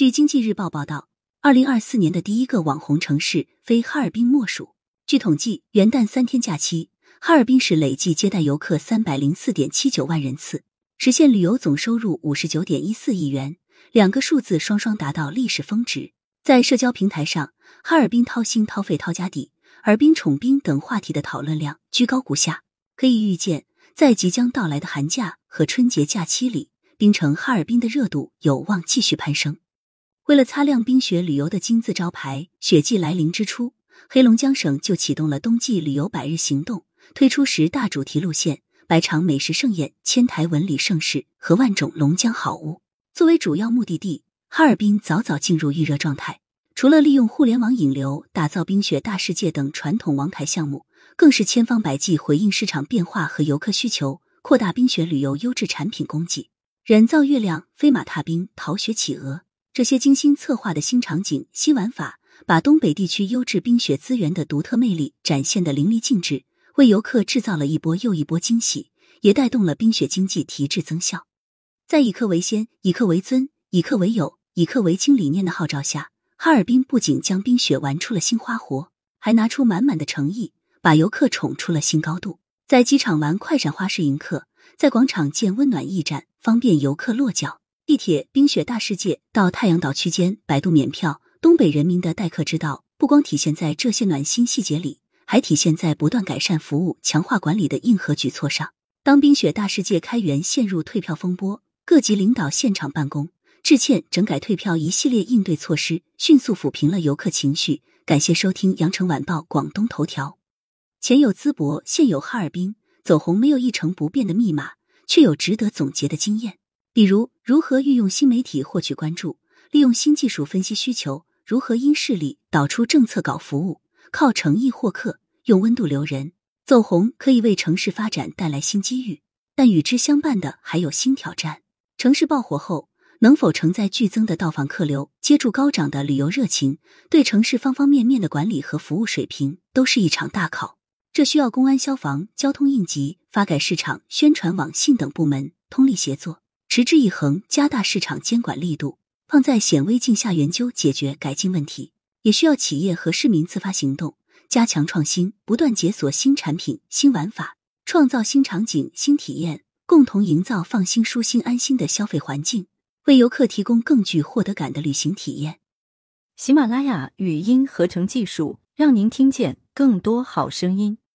据经济日报报道，二零二四年的第一个网红城市非哈尔滨莫属。据统计，元旦三天假期，哈尔滨市累计接待游客三百零四点七九万人次，实现旅游总收入五十九点一四亿元，两个数字双双达到历史峰值。在社交平台上，哈尔滨掏心掏肺掏家底，尔滨宠冰等话题的讨论量居高不下。可以预见，在即将到来的寒假和春节假期里，冰城哈尔滨的热度有望继续攀升。为了擦亮冰雪旅游的金字招牌，雪季来临之初，黑龙江省就启动了冬季旅游百日行动，推出十大主题路线、百场美食盛宴、千台文旅盛事和万种龙江好物作为主要目的地。哈尔滨早早进入预热状态，除了利用互联网引流打造冰雪大世界等传统王牌项目，更是千方百计回应市场变化和游客需求，扩大冰雪旅游优质产品供给。人造月亮、飞马踏冰、逃学企鹅，这些精心策划的新场景、新玩法，把东北地区优质冰雪资源的独特魅力展现的淋漓尽致，为游客制造了一波又一波惊喜，也带动了冰雪经济提质增效。在以客为先、以客为尊、以客为友。以客为轻理念的号召下，哈尔滨不仅将冰雪玩出了新花活，还拿出满满的诚意，把游客宠出了新高度。在机场玩快闪花式迎客，在广场建温暖驿站，方便游客落脚。地铁冰雪大世界到太阳岛区间百度免票，东北人民的待客之道不光体现在这些暖心细节里，还体现在不断改善服务、强化管理的硬核举措上。当冰雪大世界开园陷入退票风波，各级领导现场办公。致歉、整改退票一系列应对措施，迅速抚平了游客情绪。感谢收听羊城晚报广东头条。前有淄博，现有哈尔滨，走红没有一成不变的密码，却有值得总结的经验。比如，如何运用新媒体获取关注，利用新技术分析需求，如何因势利导出政策搞服务，靠诚意获客，用温度留人。走红可以为城市发展带来新机遇，但与之相伴的还有新挑战。城市爆火后。能否承载剧增的到访客流，接住高涨的旅游热情，对城市方方面面的管理和服务水平都是一场大考。这需要公安、消防、交通应急、发改市场、宣传、网信等部门通力协作，持之以恒，加大市场监管力度，放在显微镜下研究解决改进问题。也需要企业和市民自发行动，加强创新，不断解锁新产品、新玩法，创造新场景、新体验，共同营造放心、舒心、安心的消费环境。为游客提供更具获得感的旅行体验。喜马拉雅语音合成技术，让您听见更多好声音。